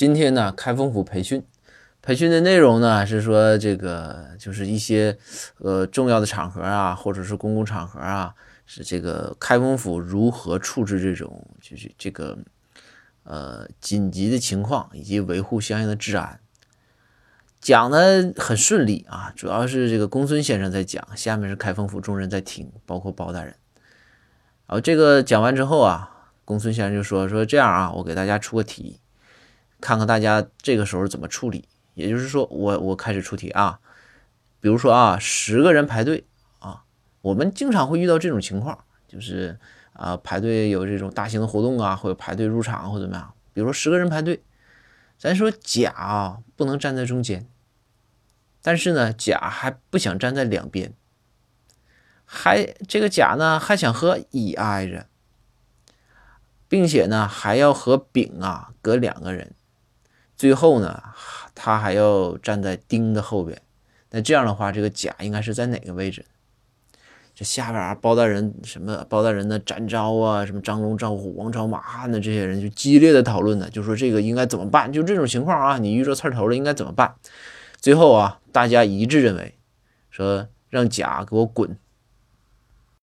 今天呢，开封府培训，培训的内容呢是说这个就是一些呃重要的场合啊，或者是公共场合啊，是这个开封府如何处置这种就是这个呃紧急的情况，以及维护相应的治安。讲的很顺利啊，主要是这个公孙先生在讲，下面是开封府众人在听，包括包大人。然后这个讲完之后啊，公孙先生就说说这样啊，我给大家出个题。看看大家这个时候怎么处理，也就是说，我我开始出题啊，比如说啊，十个人排队啊，我们经常会遇到这种情况，就是啊排队有这种大型的活动啊，或者排队入场或怎么样，比如说十个人排队，咱说甲啊不能站在中间，但是呢甲还不想站在两边，还这个甲呢还想和乙挨着，并且呢还要和丙啊隔两个人。最后呢，他还要站在丁的后边，那这样的话，这个甲应该是在哪个位置？这下边啊，包大人什么包大人的展昭啊，什么张龙赵虎、王朝马汉的这些人就激烈的讨论呢，就说这个应该怎么办？就这种情况啊，你遇着刺头了应该怎么办？最后啊，大家一致认为，说让甲给我滚